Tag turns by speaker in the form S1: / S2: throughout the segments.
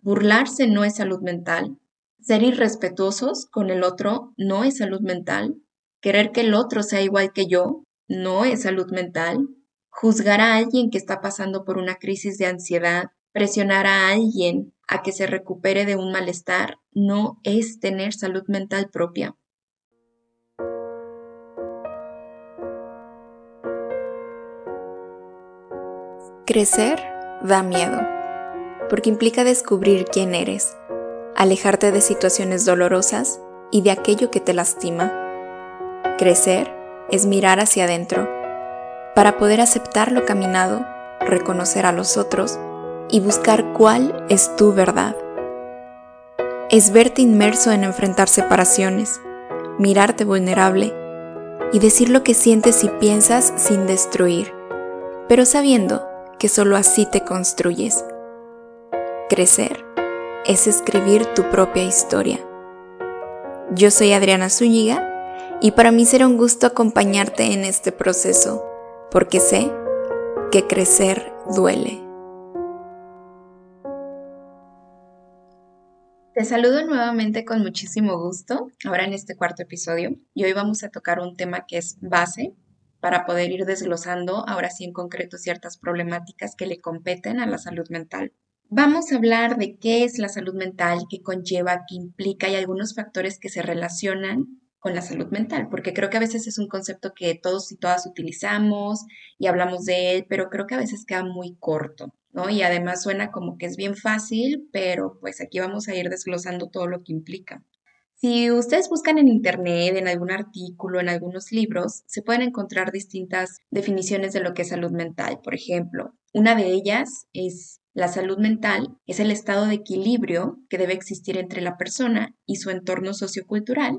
S1: Burlarse no es salud mental. Ser irrespetuosos con el otro no es salud mental. Querer que el otro sea igual que yo no es salud mental. Juzgar a alguien que está pasando por una crisis de ansiedad, presionar a alguien a que se recupere de un malestar, no es tener salud mental propia.
S2: Crecer da miedo, porque implica descubrir quién eres, alejarte de situaciones dolorosas y de aquello que te lastima. Crecer es mirar hacia adentro, para poder aceptar lo caminado, reconocer a los otros y buscar cuál es tu verdad. Es verte inmerso en enfrentar separaciones, mirarte vulnerable y decir lo que sientes y piensas sin destruir, pero sabiendo que solo así te construyes. Crecer es escribir tu propia historia. Yo soy Adriana Zúñiga y para mí será un gusto acompañarte en este proceso, porque sé que crecer duele.
S1: Te saludo nuevamente con muchísimo gusto, ahora en este cuarto episodio, y hoy vamos a tocar un tema que es base para poder ir desglosando ahora sí en concreto ciertas problemáticas que le competen a la salud mental. Vamos a hablar de qué es la salud mental, qué conlleva, qué implica y algunos factores que se relacionan con la salud mental, porque creo que a veces es un concepto que todos y todas utilizamos y hablamos de él, pero creo que a veces queda muy corto, ¿no? Y además suena como que es bien fácil, pero pues aquí vamos a ir desglosando todo lo que implica. Si ustedes buscan en Internet, en algún artículo, en algunos libros, se pueden encontrar distintas definiciones de lo que es salud mental. Por ejemplo, una de ellas es la salud mental, es el estado de equilibrio que debe existir entre la persona y su entorno sociocultural.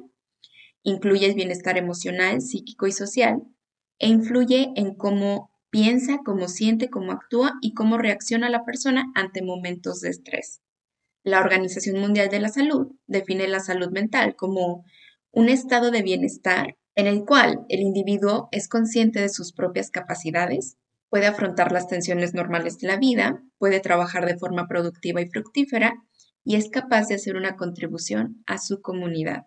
S1: Incluye el bienestar emocional, psíquico y social e influye en cómo piensa, cómo siente, cómo actúa y cómo reacciona la persona ante momentos de estrés. La Organización Mundial de la Salud define la salud mental como un estado de bienestar en el cual el individuo es consciente de sus propias capacidades, puede afrontar las tensiones normales de la vida, puede trabajar de forma productiva y fructífera y es capaz de hacer una contribución a su comunidad.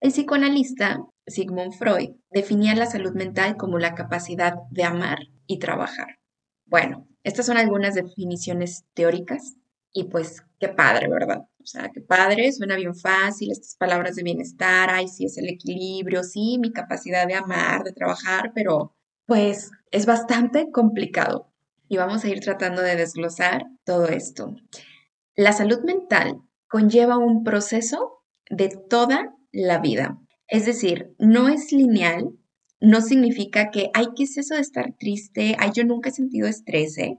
S1: El psicoanalista Sigmund Freud definía la salud mental como la capacidad de amar y trabajar. Bueno, estas son algunas definiciones teóricas y pues qué padre, ¿verdad? O sea, qué padre, suena bien fácil, estas palabras de bienestar, ay, sí es el equilibrio, sí, mi capacidad de amar, de trabajar, pero pues es bastante complicado. Y vamos a ir tratando de desglosar todo esto. La salud mental conlleva un proceso de toda la vida. Es decir, no es lineal, no significa que, ay, ¿qué es eso de estar triste? Ay, yo nunca he sentido estrés, ¿eh?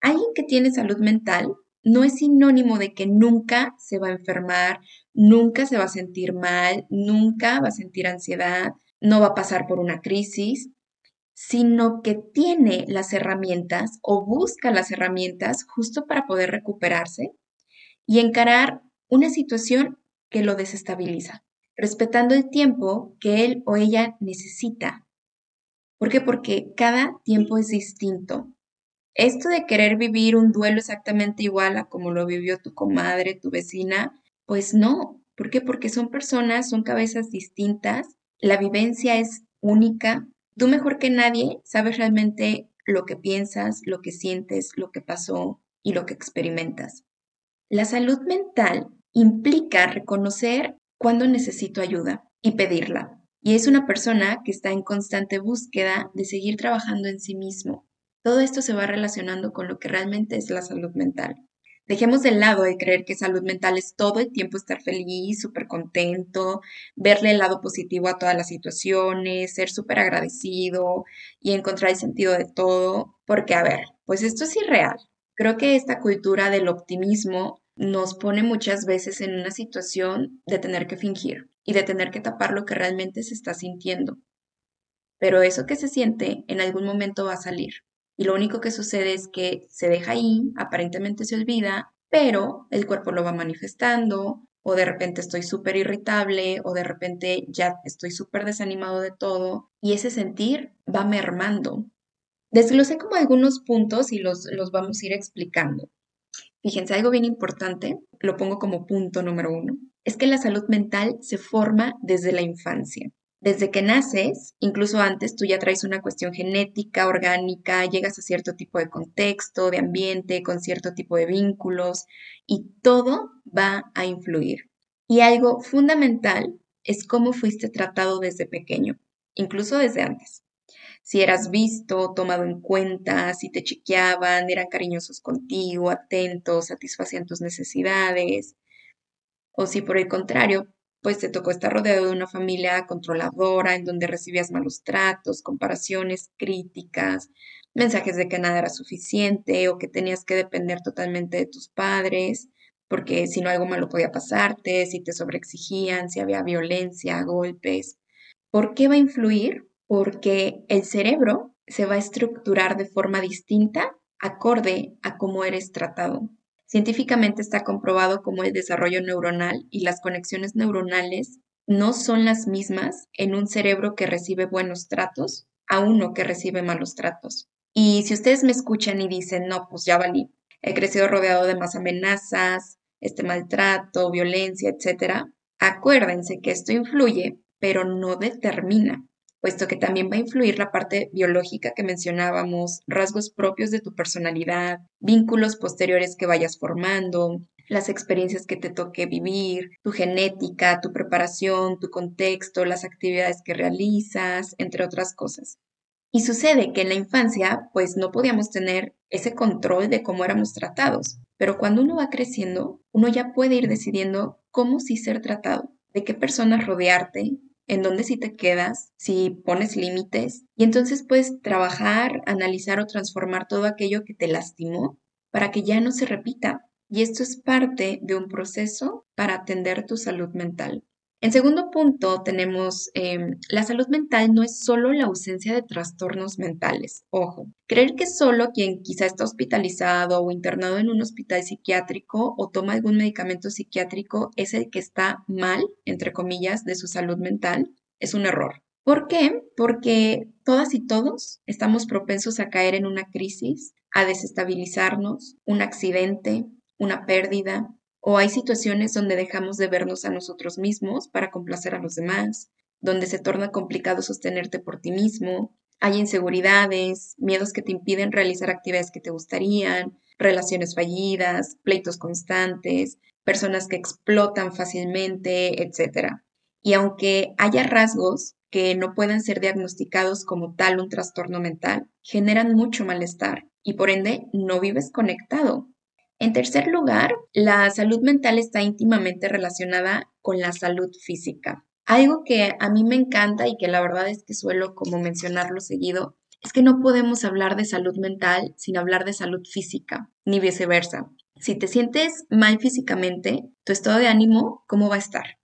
S1: Alguien que tiene salud mental no es sinónimo de que nunca se va a enfermar, nunca se va a sentir mal, nunca va a sentir ansiedad, no va a pasar por una crisis, sino que tiene las herramientas o busca las herramientas justo para poder recuperarse y encarar una situación que lo desestabiliza, respetando el tiempo que él o ella necesita. ¿Por qué? Porque cada tiempo es distinto esto de querer vivir un duelo exactamente igual a como lo vivió tu comadre, tu vecina, pues no. ¿Por qué? Porque son personas, son cabezas distintas, la vivencia es única. Tú mejor que nadie sabes realmente lo que piensas, lo que sientes, lo que pasó y lo que experimentas. La salud mental implica reconocer cuándo necesito ayuda y pedirla. Y es una persona que está en constante búsqueda de seguir trabajando en sí mismo, todo esto se va relacionando con lo que realmente es la salud mental. Dejemos de lado de creer que salud mental es todo el tiempo estar feliz, súper contento, verle el lado positivo a todas las situaciones, ser súper agradecido y encontrar el sentido de todo, porque a ver, pues esto es irreal. Creo que esta cultura del optimismo nos pone muchas veces en una situación de tener que fingir y de tener que tapar lo que realmente se está sintiendo. Pero eso que se siente en algún momento va a salir y lo único que sucede es que se deja ahí, aparentemente se olvida, pero el cuerpo lo va manifestando o de repente estoy súper irritable o de repente ya estoy súper desanimado de todo y ese sentir va mermando. Desglosé como algunos puntos y los, los vamos a ir explicando. Fíjense, algo bien importante, lo pongo como punto número uno, es que la salud mental se forma desde la infancia. Desde que naces, incluso antes, tú ya traes una cuestión genética, orgánica, llegas a cierto tipo de contexto, de ambiente, con cierto tipo de vínculos, y todo va a influir. Y algo fundamental es cómo fuiste tratado desde pequeño, incluso desde antes. Si eras visto, tomado en cuenta, si te chequeaban, eran cariñosos contigo, atentos, satisfacían tus necesidades, o si por el contrario pues te tocó estar rodeado de una familia controladora en donde recibías malos tratos, comparaciones, críticas, mensajes de que nada era suficiente o que tenías que depender totalmente de tus padres, porque si no algo malo podía pasarte, si te sobreexigían, si había violencia, golpes. ¿Por qué va a influir? Porque el cerebro se va a estructurar de forma distinta acorde a cómo eres tratado. Científicamente está comprobado cómo el desarrollo neuronal y las conexiones neuronales no son las mismas en un cerebro que recibe buenos tratos a uno que recibe malos tratos. Y si ustedes me escuchan y dicen, no, pues ya valí, he crecido rodeado de más amenazas, este maltrato, violencia, etcétera, acuérdense que esto influye, pero no determina puesto que también va a influir la parte biológica que mencionábamos, rasgos propios de tu personalidad, vínculos posteriores que vayas formando, las experiencias que te toque vivir, tu genética, tu preparación, tu contexto, las actividades que realizas, entre otras cosas. Y sucede que en la infancia, pues no podíamos tener ese control de cómo éramos tratados, pero cuando uno va creciendo, uno ya puede ir decidiendo cómo sí ser tratado, de qué personas rodearte, en dónde sí te quedas, si pones límites, y entonces puedes trabajar, analizar o transformar todo aquello que te lastimó para que ya no se repita. Y esto es parte de un proceso para atender tu salud mental. En segundo punto, tenemos em, la salud mental no es solo la ausencia de trastornos mentales. Ojo, creer que solo quien quizá está hospitalizado o internado en un hospital psiquiátrico o toma algún medicamento psiquiátrico es el que está mal, entre comillas, de su salud mental, es un error. ¿Por qué? Porque todas y todos estamos propensos a caer en una crisis, a desestabilizarnos, un accidente, una pérdida, o hay situaciones donde dejamos de vernos a nosotros mismos para complacer a los demás, donde se torna complicado sostenerte por ti mismo, hay inseguridades, miedos que te impiden realizar actividades que te gustarían, relaciones fallidas, pleitos constantes, personas que explotan fácilmente, etc. Y aunque haya rasgos que no puedan ser diagnosticados como tal un trastorno mental, generan mucho malestar y por ende no vives conectado en tercer lugar, la salud mental está íntimamente relacionada con la salud física. Algo que a mí me encanta y que la verdad es que suelo como mencionarlo seguido, es que no podemos hablar de salud mental sin hablar de salud física, ni viceversa. Si te sientes mal físicamente, tu estado de ánimo, ¿cómo va a estar?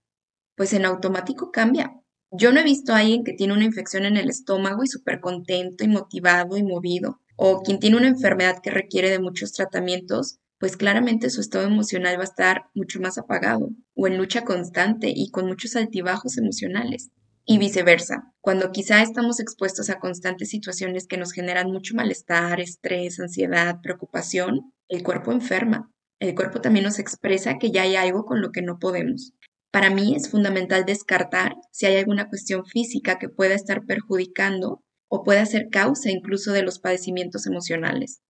S1: Pues en automático cambia. Yo no he visto a alguien que tiene una infección en el estómago y súper contento y motivado y movido, o quien tiene una enfermedad que requiere de muchos tratamientos pues claramente su estado emocional va a estar mucho más apagado o en lucha constante y con muchos altibajos emocionales. Y viceversa, cuando quizá estamos expuestos a constantes situaciones que nos generan mucho malestar, estrés, ansiedad, preocupación, el cuerpo enferma. El cuerpo también nos expresa que ya hay algo con lo que no podemos. Para mí es fundamental descartar si hay alguna cuestión física que pueda estar perjudicando o pueda ser causa incluso de los padecimientos emocionales.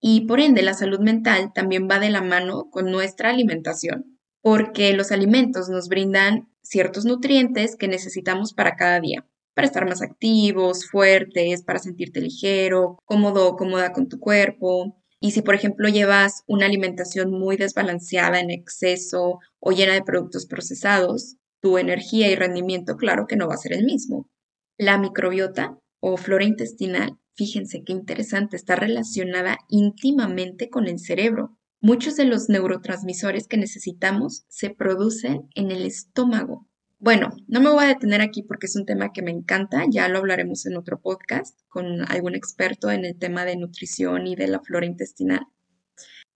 S1: Y por ende, la salud mental también va de la mano con nuestra alimentación, porque los alimentos nos brindan ciertos nutrientes que necesitamos para cada día, para estar más activos, fuertes, para sentirte ligero, cómodo, cómoda con tu cuerpo. Y si, por ejemplo, llevas una alimentación muy desbalanceada en exceso o llena de productos procesados, tu energía y rendimiento, claro que no va a ser el mismo. La microbiota o flora intestinal fíjense qué interesante, está relacionada íntimamente con el cerebro. Muchos de los neurotransmisores que necesitamos se producen en el estómago. Bueno, no me voy a detener aquí porque es un tema que me encanta, ya lo hablaremos en otro podcast con algún experto en el tema de nutrición y de la flora intestinal.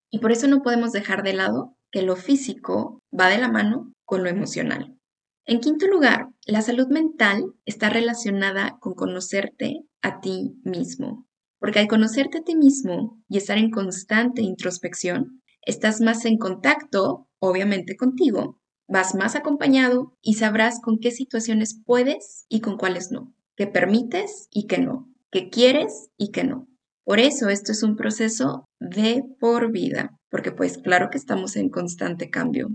S1: Y por eso no podemos dejar de lado que lo físico va de la mano con lo emocional. En quinto lugar, la salud mental está relacionada con conocerte a ti mismo, porque al conocerte a ti mismo y estar en constante introspección, estás más en contacto, obviamente contigo, vas más acompañado y sabrás con qué situaciones puedes y con cuáles no, qué permites y qué no, qué quieres y qué no. Por eso esto es un proceso de por vida, porque pues claro que estamos en constante cambio.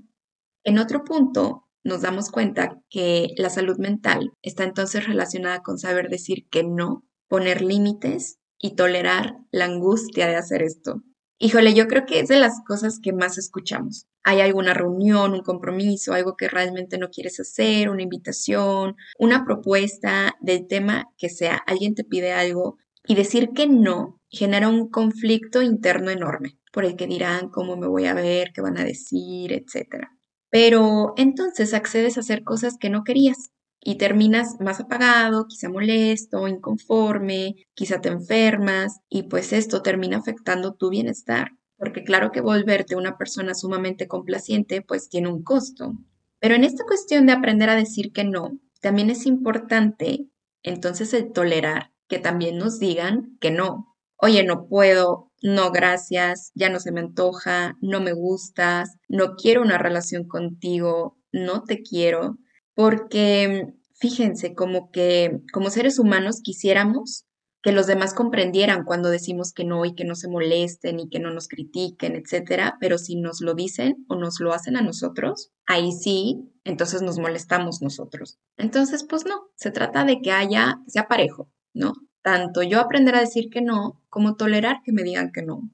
S1: En otro punto, nos damos cuenta que la salud mental está entonces relacionada con saber decir que no, poner límites y tolerar la angustia de hacer esto. Híjole, yo creo que es de las cosas que más escuchamos. Hay alguna reunión, un compromiso, algo que realmente no quieres hacer, una invitación, una propuesta del tema que sea. Alguien te pide algo y decir que no genera un conflicto interno enorme por el que dirán cómo me voy a ver, qué van a decir, etc. Pero entonces accedes a hacer cosas que no querías y terminas más apagado, quizá molesto, inconforme, quizá te enfermas y pues esto termina afectando tu bienestar, porque claro que volverte una persona sumamente complaciente pues tiene un costo. Pero en esta cuestión de aprender a decir que no, también es importante entonces el tolerar que también nos digan que no. Oye, no puedo, no gracias, ya no se me antoja, no me gustas, no quiero una relación contigo, no te quiero, porque fíjense, como que como seres humanos quisiéramos que los demás comprendieran cuando decimos que no y que no se molesten y que no nos critiquen, etcétera, pero si nos lo dicen o nos lo hacen a nosotros, ahí sí, entonces nos molestamos nosotros. Entonces, pues no, se trata de que haya, sea parejo, ¿no? Tanto yo aprender a decir que no, como tolerar que me digan que no.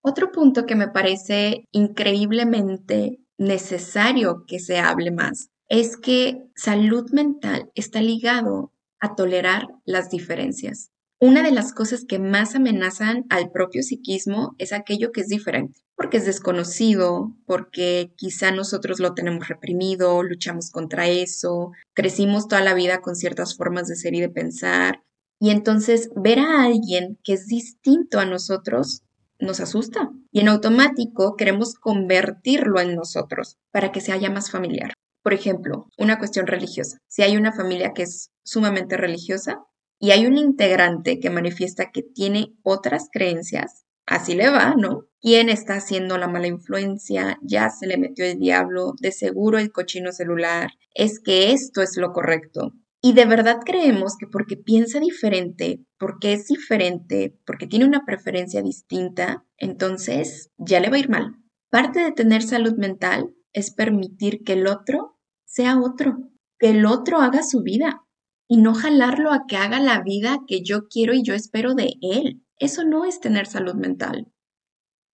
S1: Otro punto que me parece increíblemente necesario que se hable más es que salud mental está ligado a tolerar las diferencias. Una de las cosas que más amenazan al propio psiquismo es aquello que es diferente, porque es desconocido, porque quizá nosotros lo tenemos reprimido, luchamos contra eso, crecimos toda la vida con ciertas formas de ser y de pensar, y entonces ver a alguien que es distinto a nosotros nos asusta y en automático queremos convertirlo en nosotros para que se haya más familiar. Por ejemplo, una cuestión religiosa. Si hay una familia que es sumamente religiosa y hay un integrante que manifiesta que tiene otras creencias, así le va, ¿no? ¿Quién está haciendo la mala influencia? Ya se le metió el diablo, de seguro el cochino celular. Es que esto es lo correcto. Y de verdad creemos que porque piensa diferente, porque es diferente, porque tiene una preferencia distinta, entonces ya le va a ir mal. Parte de tener salud mental es permitir que el otro sea otro, que el otro haga su vida y no jalarlo a que haga la vida que yo quiero y yo espero de él. Eso no es tener salud mental.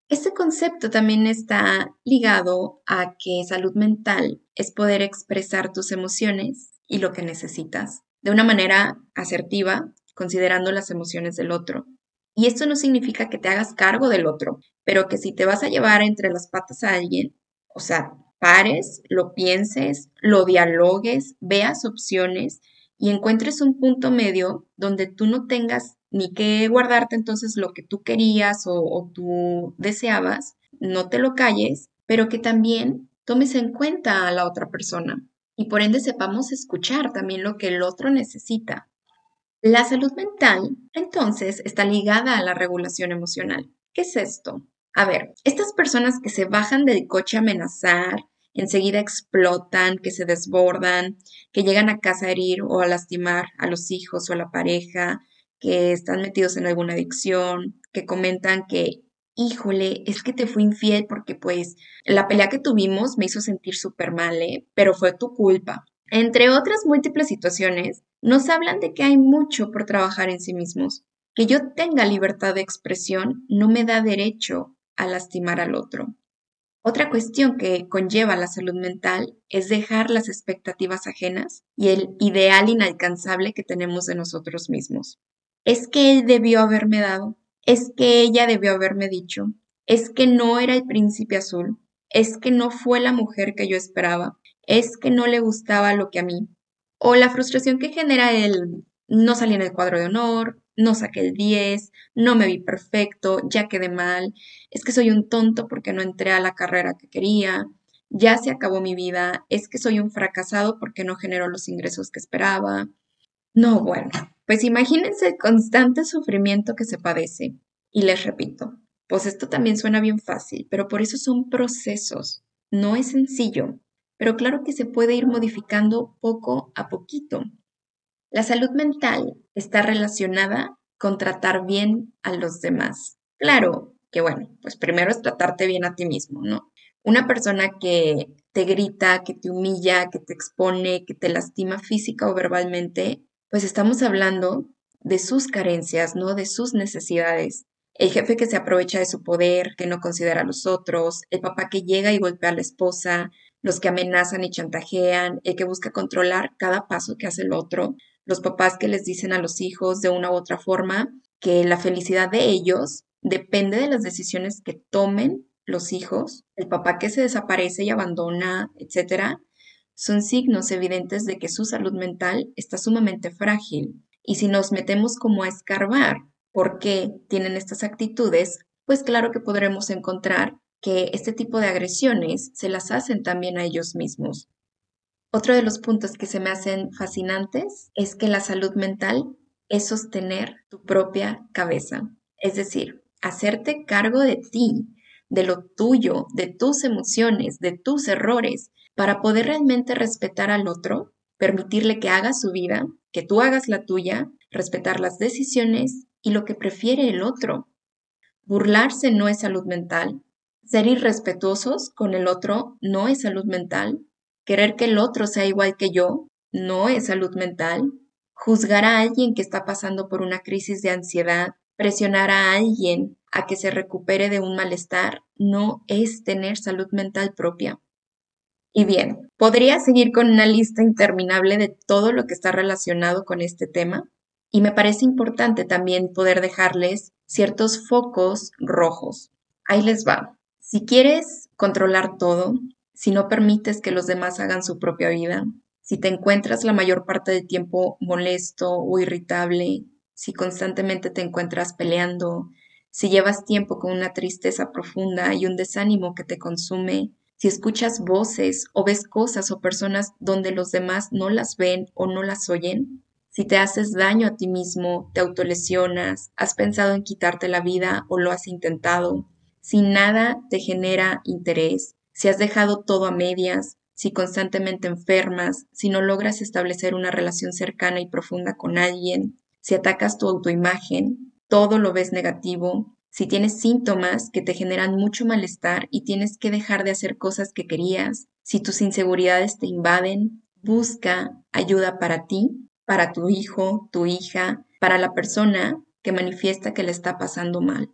S1: Este concepto también está ligado a que salud mental es poder expresar tus emociones y lo que necesitas de una manera asertiva, considerando las emociones del otro. Y esto no significa que te hagas cargo del otro, pero que si te vas a llevar entre las patas a alguien, o sea, pares, lo pienses, lo dialogues, veas opciones y encuentres un punto medio donde tú no tengas ni que guardarte entonces lo que tú querías o, o tú deseabas, no te lo calles, pero que también tomes en cuenta a la otra persona y por ende sepamos escuchar también lo que el otro necesita. La salud mental, entonces, está ligada a la regulación emocional. ¿Qué es esto? A ver, estas personas que se bajan del coche a amenazar, enseguida explotan, que se desbordan, que llegan a casa a herir o a lastimar a los hijos o a la pareja, que están metidos en alguna adicción, que comentan que, híjole, es que te fui infiel porque pues la pelea que tuvimos me hizo sentir súper mal, ¿eh? pero fue tu culpa. Entre otras múltiples situaciones, nos hablan de que hay mucho por trabajar en sí mismos. Que yo tenga libertad de expresión no me da derecho a lastimar al otro. Otra cuestión que conlleva la salud mental es dejar las expectativas ajenas y el ideal inalcanzable que tenemos de nosotros mismos. Es que él debió haberme dado, es que ella debió haberme dicho, es que no era el príncipe azul, es que no fue la mujer que yo esperaba, es que no le gustaba lo que a mí. O la frustración que genera el no salí en el cuadro de honor, no saqué el 10, no me vi perfecto, ya quedé mal, es que soy un tonto porque no entré a la carrera que quería, ya se acabó mi vida, es que soy un fracasado porque no generó los ingresos que esperaba. No, bueno, pues imagínense el constante sufrimiento que se padece. Y les repito, Pues esto también suena bien fácil, pero por eso son procesos. No es sencillo, pero claro que se puede ir modificando poco a poquito. La salud mental está relacionada con tratar bien a los demás. Claro que bueno, pues primero es tratarte bien a ti mismo, ¿no? Una persona que te grita, que te humilla, que te expone, que te lastima física o verbalmente, pues estamos hablando de sus carencias, ¿no? De sus necesidades. El jefe que se aprovecha de su poder, que no considera a los otros, el papá que llega y golpea a la esposa, los que amenazan y chantajean, el que busca controlar cada paso que hace el otro, los papás que les dicen a los hijos de una u otra forma que la felicidad de ellos depende de las decisiones que tomen los hijos, el papá que se desaparece y abandona, etcétera, son signos evidentes de que su salud mental está sumamente frágil. Y si nos metemos como a escarbar por qué tienen estas actitudes, pues claro que podremos encontrar que este tipo de agresiones se las hacen también a ellos mismos. Otro de los puntos que se me hacen fascinantes es que la salud mental es sostener tu propia cabeza, es decir, hacerte cargo de ti, de lo tuyo, de tus emociones, de tus errores, para poder realmente respetar al otro, permitirle que haga su vida, que tú hagas la tuya, respetar las decisiones y lo que prefiere el otro. Burlarse no es salud mental. Ser irrespetuosos con el otro no es salud mental. Querer que el otro sea igual que yo no es salud mental. Juzgar a alguien que está pasando por una crisis de ansiedad, presionar a alguien a que se recupere de un malestar, no es tener salud mental propia. Y bien, podría seguir con una lista interminable de todo lo que está relacionado con este tema, y me parece importante también poder dejarles ciertos focos rojos. Ahí les va. Si quieres controlar todo, si no permites que los demás hagan su propia vida, si te encuentras la mayor parte del tiempo molesto o irritable, si constantemente te encuentras peleando, si llevas tiempo con una tristeza profunda y un desánimo que te consume, si escuchas voces o ves cosas o personas donde los demás no las ven o no las oyen, si te haces daño a ti mismo, te autolesionas, has pensado en quitarte la vida o lo has intentado, si nada te genera interés, si has dejado todo a medias, si constantemente enfermas, si no logras establecer una relación cercana y profunda con alguien, si atacas tu autoimagen, todo lo ves negativo, si tienes síntomas que te generan mucho malestar y tienes que dejar de hacer cosas que querías, si tus inseguridades te invaden, busca ayuda para ti, para tu hijo, tu hija, para la persona que manifiesta que le está pasando mal.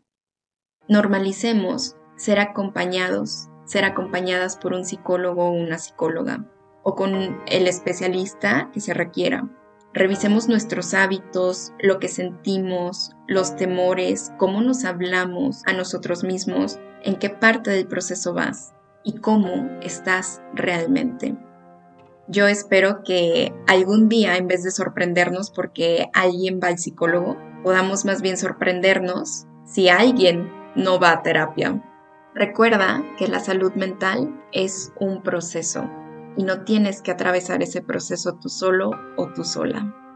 S1: Normalicemos ser acompañados ser acompañadas por un psicólogo o una psicóloga o con el especialista que se requiera. Revisemos nuestros hábitos, lo que sentimos, los temores, cómo nos hablamos a nosotros mismos, en qué parte del proceso vas y cómo estás realmente. Yo espero que algún día, en vez de sorprendernos porque alguien va al psicólogo, podamos más bien sorprendernos si alguien no va a terapia Recuerda que la salud mental es un proceso y no tienes que atravesar ese proceso tú solo o tú sola.